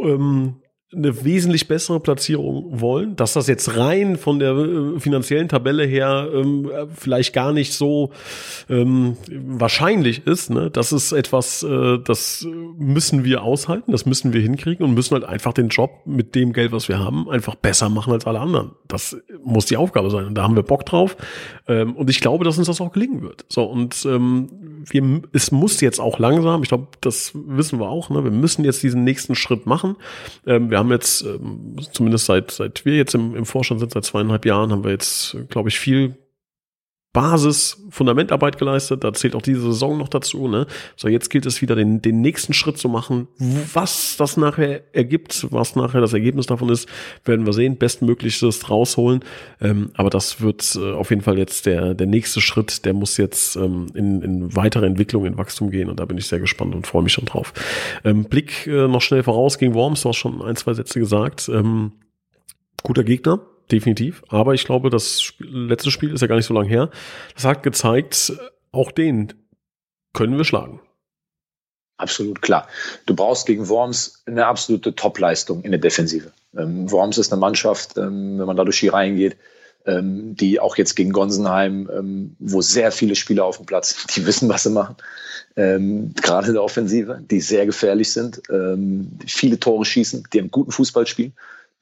ähm, eine wesentlich bessere Platzierung wollen, dass das jetzt rein von der äh, finanziellen Tabelle her ähm, vielleicht gar nicht so ähm, wahrscheinlich ist. Ne? Das ist etwas, äh, das müssen wir aushalten, das müssen wir hinkriegen und müssen halt einfach den Job mit dem Geld, was wir haben, einfach besser machen als alle anderen. Das muss die Aufgabe sein und da haben wir Bock drauf ähm, und ich glaube, dass uns das auch gelingen wird. So und ähm, wir, es muss jetzt auch langsam, ich glaube, das wissen wir auch, ne? wir müssen jetzt diesen nächsten Schritt machen. Ähm, wir haben jetzt, ähm, zumindest seit, seit wir jetzt im, im Vorstand sind, seit zweieinhalb Jahren, haben wir jetzt, glaube ich, viel Basis, Fundamentarbeit geleistet. Da zählt auch diese Saison noch dazu. Ne? So, jetzt gilt es wieder, den, den nächsten Schritt zu machen. Was das nachher ergibt, was nachher das Ergebnis davon ist, werden wir sehen. Bestmöglichstes rausholen. Ähm, aber das wird äh, auf jeden Fall jetzt der, der nächste Schritt. Der muss jetzt ähm, in, in weitere Entwicklung, in Wachstum gehen. Und da bin ich sehr gespannt und freue mich schon drauf. Ähm, Blick äh, noch schnell voraus gegen Worms. Du hast schon ein, zwei Sätze gesagt. Ähm, guter Gegner definitiv. Aber ich glaube, das letzte Spiel ist ja gar nicht so lange her. Das hat gezeigt, auch den können wir schlagen. Absolut klar. Du brauchst gegen Worms eine absolute Topleistung in der Defensive. Ähm, Worms ist eine Mannschaft, ähm, wenn man da durch die Reihen geht, ähm, die auch jetzt gegen Gonsenheim, ähm, wo sehr viele Spieler auf dem Platz sind, die wissen, was sie machen. Gerade in der Offensive, die sehr gefährlich sind, viele Tore schießen, die einen guten Fußball spielen.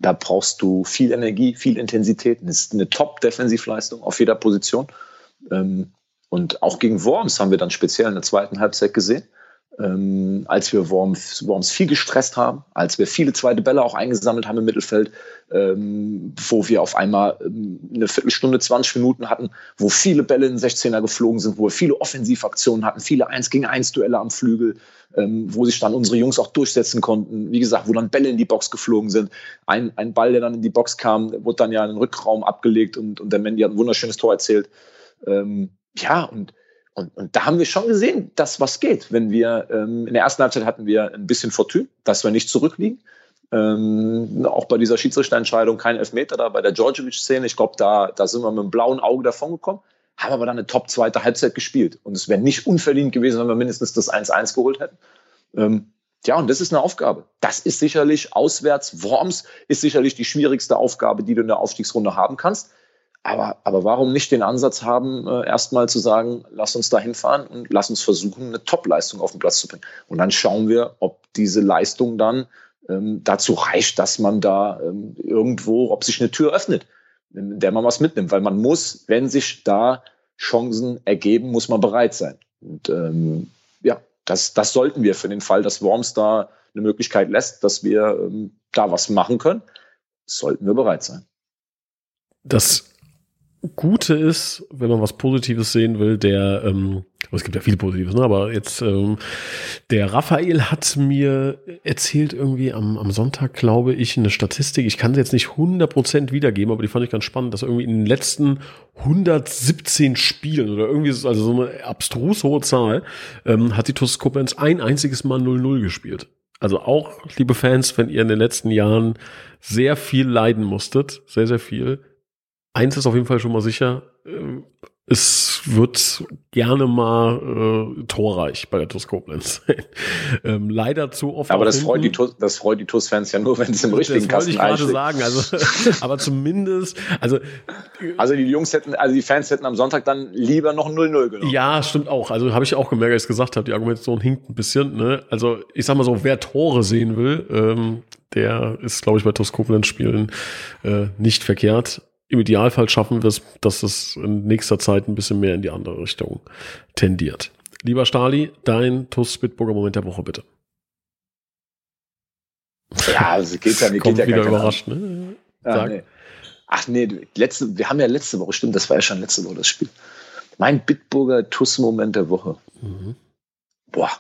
Da brauchst du viel Energie, viel Intensität. Das ist eine Top-Defensivleistung auf jeder Position. Ähm, und auch gegen Worms haben wir dann speziell in der zweiten Halbzeit gesehen, ähm, als wir Worms, Worms viel gestresst haben, als wir viele zweite Bälle auch eingesammelt haben im Mittelfeld, ähm, wo wir auf einmal ähm, eine Viertelstunde, 20 Minuten hatten, wo viele Bälle in den 16er geflogen sind, wo wir viele Offensivaktionen hatten, viele 1 gegen 1 Duelle am Flügel, ähm, wo sich dann unsere Jungs auch durchsetzen konnten. Wie gesagt, wo dann Bälle in die Box geflogen sind. Ein, ein Ball, der dann in die Box kam, wurde dann ja in den Rückraum abgelegt und, und der Mandy hat ein wunderschönes Tor erzählt. Ähm, ja, und und, und da haben wir schon gesehen, dass was geht. Wenn wir ähm, in der ersten Halbzeit hatten wir ein bisschen Fortune, dass wir nicht zurückliegen. Ähm, auch bei dieser Schiedsrichterentscheidung kein Elfmeter da, bei der Djordjevic-Szene. Ich glaube, da, da sind wir mit einem blauen Auge davon gekommen, haben aber dann eine top zweite Halbzeit gespielt. Und es wäre nicht unverdient gewesen, wenn wir mindestens das 1-1 geholt hätten. Ähm, ja, und das ist eine Aufgabe. Das ist sicherlich auswärts. Worms ist sicherlich die schwierigste Aufgabe, die du in der Aufstiegsrunde haben kannst. Aber, aber warum nicht den Ansatz haben, äh, erstmal zu sagen, lass uns da hinfahren und lass uns versuchen, eine Top-Leistung auf den Platz zu bringen. Und dann schauen wir, ob diese Leistung dann ähm, dazu reicht, dass man da ähm, irgendwo, ob sich eine Tür öffnet, in der man was mitnimmt. Weil man muss, wenn sich da Chancen ergeben, muss man bereit sein. Und ähm, ja, das, das sollten wir für den Fall, dass Worms da eine Möglichkeit lässt, dass wir ähm, da was machen können, sollten wir bereit sein. Das Gute ist, wenn man was Positives sehen will, der, ähm, es gibt ja viel Positives, ne? aber jetzt, ähm, der Raphael hat mir erzählt irgendwie am, am Sonntag, glaube ich, eine Statistik, ich kann sie jetzt nicht 100% wiedergeben, aber die fand ich ganz spannend, dass irgendwie in den letzten 117 Spielen oder irgendwie, also so eine abstrus hohe Zahl, ähm, hat die TuS Koblenz ein einziges Mal 0-0 gespielt. Also auch, liebe Fans, wenn ihr in den letzten Jahren sehr viel leiden musstet, sehr, sehr viel, eins ist auf jeden Fall schon mal sicher, ähm, es wird gerne mal äh, torreich bei der TuS Koblenz. ähm, leider zu oft. Aber das freut, die TuS, das freut die TuS-Fans ja nur, wenn es im richtigen das Kasten Das wollte ich gerade sagen. Also, aber zumindest, also also die Jungs hätten, also die Fans hätten am Sonntag dann lieber noch 0-0 genommen. Ja, stimmt auch. Also habe ich auch gemerkt, als ich gesagt habe, die Argumentation hinkt ein bisschen. Ne? Also ich sag mal so, wer Tore sehen will, ähm, der ist, glaube ich, bei TuS Koblenz Spielen äh, nicht verkehrt im Idealfall schaffen wir es, dass es in nächster Zeit ein bisschen mehr in die andere Richtung tendiert. Lieber Stali, dein TUS Bitburger Moment der Woche bitte. Ja, also geht ja nicht. Kommt geht ja wieder überrascht, ne? Ja, nee. Ach nee, letzte, wir haben ja letzte Woche, stimmt, das war ja schon letzte Woche das Spiel. Mein Bitburger TUS-Moment der Woche. Mhm. Boah,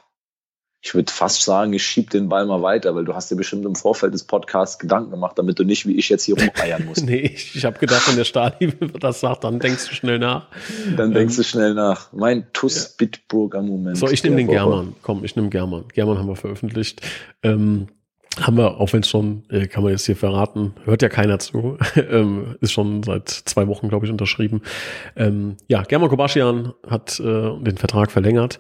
ich würde fast sagen, ich schieb den Ball mal weiter, weil du hast dir bestimmt im Vorfeld des Podcasts Gedanken gemacht, damit du nicht wie ich jetzt hier rumeiern musst. nee, ich, ich habe gedacht, wenn der Stali das sagt, dann denkst du schnell nach. Dann denkst ähm, du schnell nach. Mein Tuss Bitburger Moment. So, ich nehme den Woche. German. Komm, ich nehme German. German haben wir veröffentlicht. Ähm, haben wir, auch wenn es schon, äh, kann man jetzt hier verraten, hört ja keiner zu, ähm, ist schon seit zwei Wochen, glaube ich, unterschrieben. Ähm, ja, German Kobaschian hat äh, den Vertrag verlängert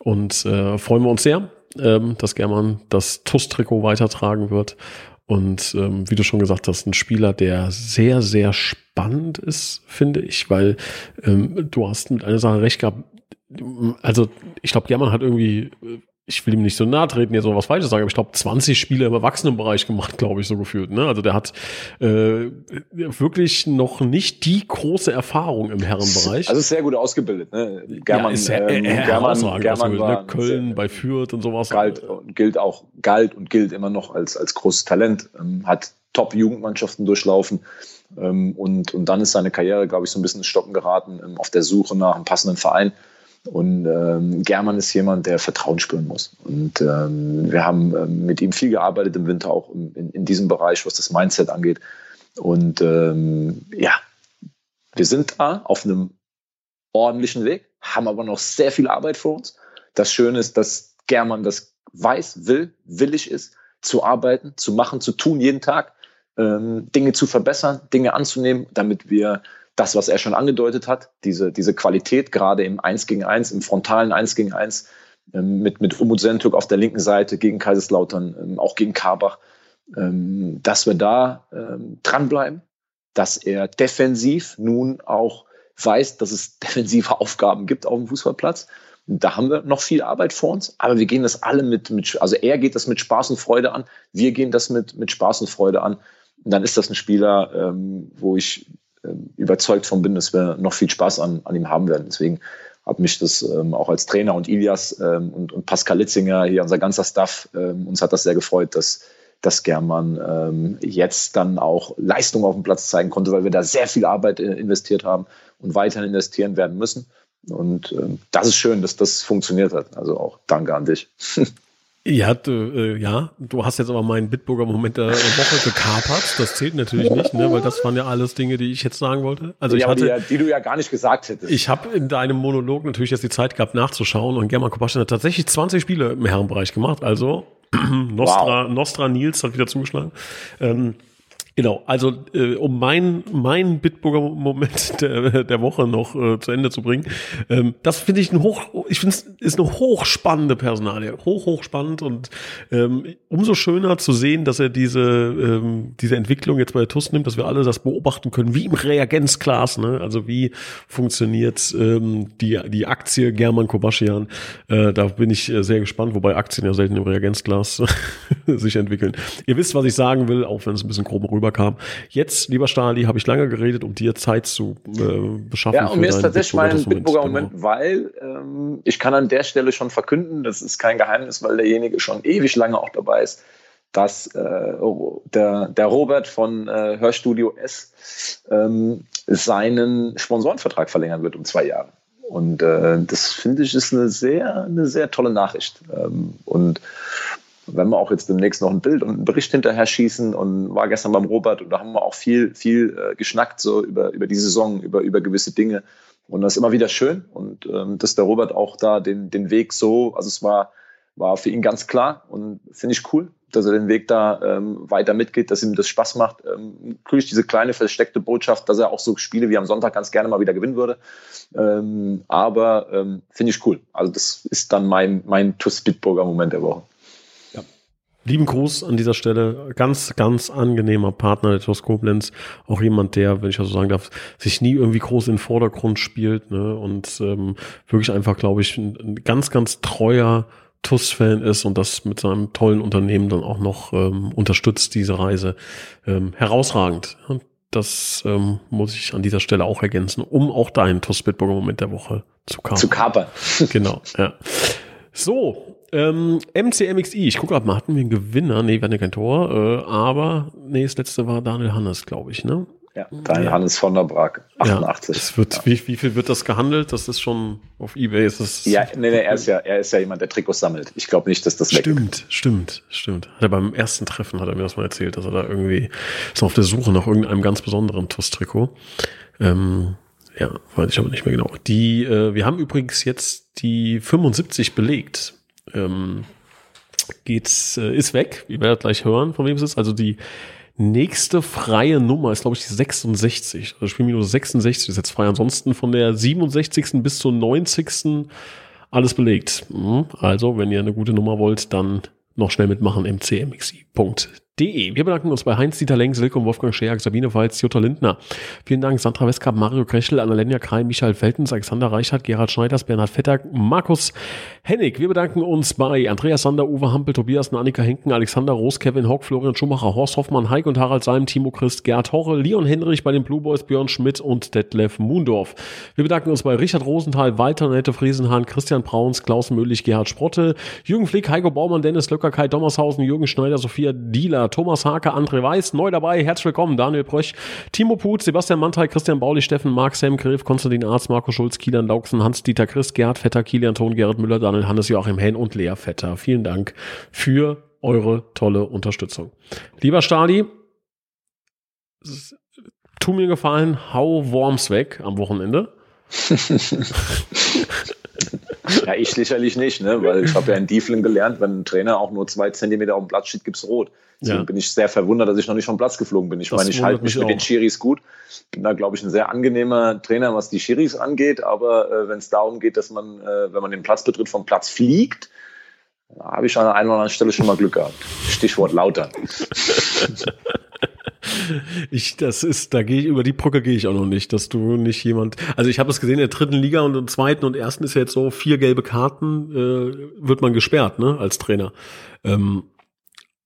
und äh, freuen wir uns sehr, ähm, dass German das TUS-Trikot weitertragen wird. Und ähm, wie du schon gesagt hast, ein Spieler, der sehr, sehr spannend ist, finde ich, weil ähm, du hast mit einer Sache recht gehabt. Also ich glaube, German hat irgendwie äh, ich will ihm nicht so nahe treten, jetzt so was Falsches sagen, aber ich glaube, 20 Spiele im Erwachsenenbereich gemacht, glaube ich, so gefühlt. Ne? Also der hat äh, wirklich noch nicht die große Erfahrung im Herrenbereich. Also ist sehr gut ausgebildet. Ne? German, ja, ist ähm, German, German war ne? Köln bei Fürth und sowas. Galt und gilt auch, galt und gilt immer noch als, als großes Talent, ähm, hat Top-Jugendmannschaften durchlaufen. Ähm, und, und dann ist seine Karriere, glaube ich, so ein bisschen ins Stocken geraten ähm, auf der Suche nach einem passenden Verein. Und ähm, German ist jemand, der Vertrauen spüren muss. Und ähm, wir haben ähm, mit ihm viel gearbeitet im Winter, auch in, in, diesem Bereich, was das Mindset angeht. Und ähm, ja, wir sind da auf einem ordentlichen Weg, haben aber noch sehr viel Arbeit vor uns. Das Schöne ist, dass German das weiß, will, willig ist, zu arbeiten, zu machen, zu tun jeden Tag, ähm, Dinge zu verbessern, Dinge anzunehmen, damit wir das, was er schon angedeutet hat, diese, diese Qualität, gerade im 1 gegen 1, im frontalen 1 gegen 1, ähm, mit, mit Umut Sentürk auf der linken Seite gegen Kaiserslautern, ähm, auch gegen Karbach, ähm, dass wir da dranbleiben, dass er defensiv nun auch weiß, dass es defensive Aufgaben gibt auf dem Fußballplatz. Da haben wir noch viel Arbeit vor uns, aber wir gehen das alle mit, mit also er geht das mit Spaß und Freude an, wir gehen das mit, mit Spaß und Freude an. Und dann ist das ein Spieler, ähm, wo ich überzeugt von bin, dass wir noch viel Spaß an, an ihm haben werden. Deswegen hat mich das ähm, auch als Trainer und Ilias ähm, und, und Pascal Litzinger, hier unser ganzer Staff, ähm, uns hat das sehr gefreut, dass, dass German ähm, jetzt dann auch Leistung auf dem Platz zeigen konnte, weil wir da sehr viel Arbeit äh, investiert haben und weiterhin investieren werden müssen. Und ähm, das ist schön, dass das funktioniert hat. Also auch danke an dich. Ja, du, äh, ja, du hast jetzt aber meinen Bitburger Moment der Woche gekapert. Das zählt natürlich nicht, ne, weil das waren ja alles Dinge, die ich jetzt sagen wollte. Also ja, ich hatte, die, die, du ja gar nicht gesagt hättest. Ich habe in deinem Monolog natürlich jetzt die Zeit gehabt nachzuschauen und German Kopaschin hat tatsächlich 20 Spiele im Herrenbereich gemacht. Also Nostra, wow. Nostra Nils hat wieder zugeschlagen. Ähm, Genau, also äh, um meinen mein Bitburger Moment der, der Woche noch äh, zu Ende zu bringen, ähm, das finde ich ein hoch, ich finde es ist eine hochspannende Personalie, hoch hochspannend und ähm, umso schöner zu sehen, dass er diese ähm, diese Entwicklung jetzt bei TUS nimmt, dass wir alle das beobachten können, wie im Reagenzglas, ne? Also wie funktioniert ähm, die die Aktie German Kobaschian? Äh, da bin ich äh, sehr gespannt, wobei Aktien ja selten im Reagenzglas sich entwickeln. Ihr wisst, was ich sagen will, auch wenn es ein bisschen grob rüber rüberkam. Jetzt, lieber Stali, habe ich lange geredet, um dir Zeit zu äh, beschaffen. Ja, und mir ist tatsächlich mein Bitburger Moment, genau. weil ähm, ich kann an der Stelle schon verkünden, das ist kein Geheimnis, weil derjenige schon ewig lange auch dabei ist, dass äh, der, der Robert von äh, Hörstudio S ähm, seinen Sponsorenvertrag verlängern wird um zwei Jahre. Und äh, das finde ich ist eine sehr, eine sehr tolle Nachricht. Ähm, und wenn wir auch jetzt demnächst noch ein Bild und einen Bericht hinterher schießen und war gestern beim Robert und da haben wir auch viel, viel äh, geschnackt so über, über die Saison, über, über gewisse Dinge. Und das ist immer wieder schön und ähm, dass der Robert auch da den, den Weg so, also es war, war für ihn ganz klar und finde ich cool, dass er den Weg da ähm, weiter mitgeht, dass ihm das Spaß macht. Ähm, natürlich diese kleine versteckte Botschaft, dass er auch so Spiele wie am Sonntag ganz gerne mal wieder gewinnen würde. Ähm, aber ähm, finde ich cool. Also das ist dann mein, mein TuS Bitburger Moment der Woche. Lieben Gruß an dieser Stelle. Ganz, ganz angenehmer Partner der TuS Koblenz. Auch jemand, der, wenn ich das so sagen darf, sich nie irgendwie groß in den Vordergrund spielt ne? und ähm, wirklich einfach, glaube ich, ein, ein ganz, ganz treuer TUS-Fan ist und das mit seinem tollen Unternehmen dann auch noch ähm, unterstützt, diese Reise. Ähm, herausragend. Das ähm, muss ich an dieser Stelle auch ergänzen, um auch deinen TUS-Bitburger Moment der Woche zu kapern. Zu kapern. genau, ja. So, ähm, MCMXI, ich gucke gerade mal, hatten wir einen Gewinner? Nee, wir hatten ja kein Tor, äh, aber nee, das letzte war Daniel Hannes, glaube ich, ne? Ja, Daniel ja. Hannes von der Brag, 88. Ja, wird, ja. wie, wie viel wird das gehandelt? Das ist schon auf Ebay. Ist das ja, nee, nee, er ist ja, er ist ja jemand, der Trikots sammelt. Ich glaube nicht, dass das Stimmt, weggeht. stimmt, stimmt. Hat er beim ersten Treffen, hat er mir das mal erzählt, dass er da irgendwie ist auf der Suche nach irgendeinem ganz besonderen TUS-Trikot. Ähm, ja, weiß ich aber nicht mehr genau. Die, äh, wir haben übrigens jetzt die 75 belegt. Ähm, geht's, äh, ist weg. Ihr werdet gleich hören, von wem es ist. Also die nächste freie Nummer ist, glaube ich, die 66. Also Spielminute 66 ist jetzt frei. Ansonsten von der 67. bis zur 90. alles belegt. Mhm. Also, wenn ihr eine gute Nummer wollt, dann noch schnell mitmachen im cmxi.de www.ftf.de. Wir bedanken uns bei Heinz-Dieter Lenk, Silke Wolfgang Scheak, Sabine Walz, Jutta Lindner. Vielen Dank Sandra Westkamp, Mario Kreschel, Annalenja Krein, Michael Feltens, Alexander Reichert, Gerhard Schneiders, Bernhard Vetter, Markus Hennig. Wir bedanken uns bei Andreas Sander, Uwe Hampel, Tobias Annika Henken, Alexander Roos, Kevin Hock, Florian Schumacher, Horst Hoffmann, Heik und Harald Salm, Timo Christ, Gerd Horre, Leon Henrich bei den Blue Boys, Björn Schmidt und Detlef Mundorf. Wir bedanken uns bei Richard Rosenthal, Walter Nette Friesenhahn, Christian Brauns, Klaus Möhlich, Gerhard Sprotte, Jürgen Flick, Heiko Baumann, Dennis Löcker, Kai Dommershausen, Jürgen Schneider, Sophia Dieler, Thomas Hake, André Weiß, neu dabei. Herzlich willkommen, Daniel Bröch, Timo Put, Sebastian Mantai, Christian Bauli, Steffen Mark, Sam Griff, Konstantin Arz, Marco Schulz, Kilian Lauksen, Hans-Dieter Chris, Gerhard Vetter, Kilian Ton, Gerhard Müller, Daniel Hannes, Joachim Henn und Lea Vetter. Vielen Dank für eure tolle Unterstützung. Lieber Stali, tu mir gefallen, hau Worms weg am Wochenende. ja, ich sicherlich nicht, ne? weil ich habe ja in Diefling gelernt, wenn ein Trainer auch nur zwei Zentimeter auf dem Platz steht, gibt's rot. Deswegen ja. bin ich sehr verwundert, dass ich noch nicht vom Platz geflogen bin. Ich das meine, ich halte mich mit auch. den Schiris gut. Bin da, glaube ich, ein sehr angenehmer Trainer, was die Schiris angeht. Aber äh, wenn es darum geht, dass man, äh, wenn man den Platz betritt, vom Platz fliegt, habe ich an einer oder anderen Stelle schon mal Glück gehabt. Stichwort lauter. Ich, das ist, da gehe ich, über die Brücke gehe ich auch noch nicht, dass du nicht jemand, also ich habe es gesehen, in der dritten Liga und im zweiten und ersten ist ja jetzt so, vier gelbe Karten, äh, wird man gesperrt, ne, als Trainer. Ähm,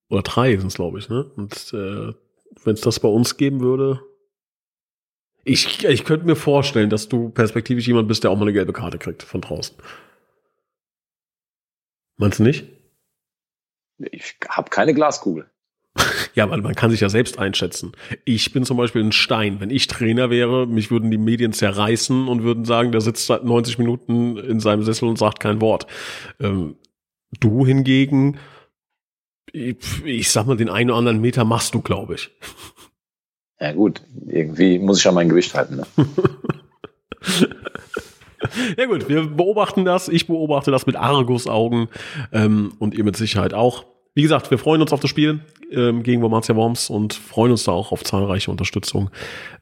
oder drei sind es, glaube ich, ne? Und äh, wenn es das bei uns geben würde, ich, ich könnte mir vorstellen, dass du perspektivisch jemand bist, der auch mal eine gelbe Karte kriegt von draußen. Meinst du nicht? Ich habe keine Glaskugel. Ja, weil man kann sich ja selbst einschätzen. Ich bin zum Beispiel ein Stein. Wenn ich Trainer wäre, mich würden die Medien zerreißen und würden sagen, der sitzt seit 90 Minuten in seinem Sessel und sagt kein Wort. Ähm, du hingegen ich, ich sag mal, den einen oder anderen Meter machst du, glaube ich. Ja gut, irgendwie muss ich ja mein Gewicht halten. Ne? ja gut, wir beobachten das. Ich beobachte das mit Argusaugen ähm, und ihr mit Sicherheit auch. Wie gesagt, wir freuen uns auf das Spiel ähm, gegen Wormatia Worms und freuen uns da auch auf zahlreiche Unterstützung.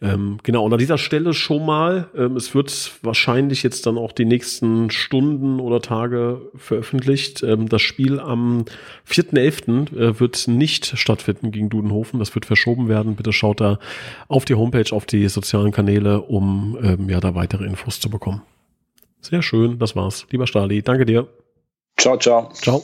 Ähm, genau, und an dieser Stelle schon mal, ähm, es wird wahrscheinlich jetzt dann auch die nächsten Stunden oder Tage veröffentlicht. Ähm, das Spiel am 4.11. Äh, wird nicht stattfinden gegen Dudenhofen. Das wird verschoben werden. Bitte schaut da auf die Homepage, auf die sozialen Kanäle, um ähm, ja da weitere Infos zu bekommen. Sehr schön, das war's. Lieber Stali, danke dir. Ciao, ciao. Ciao.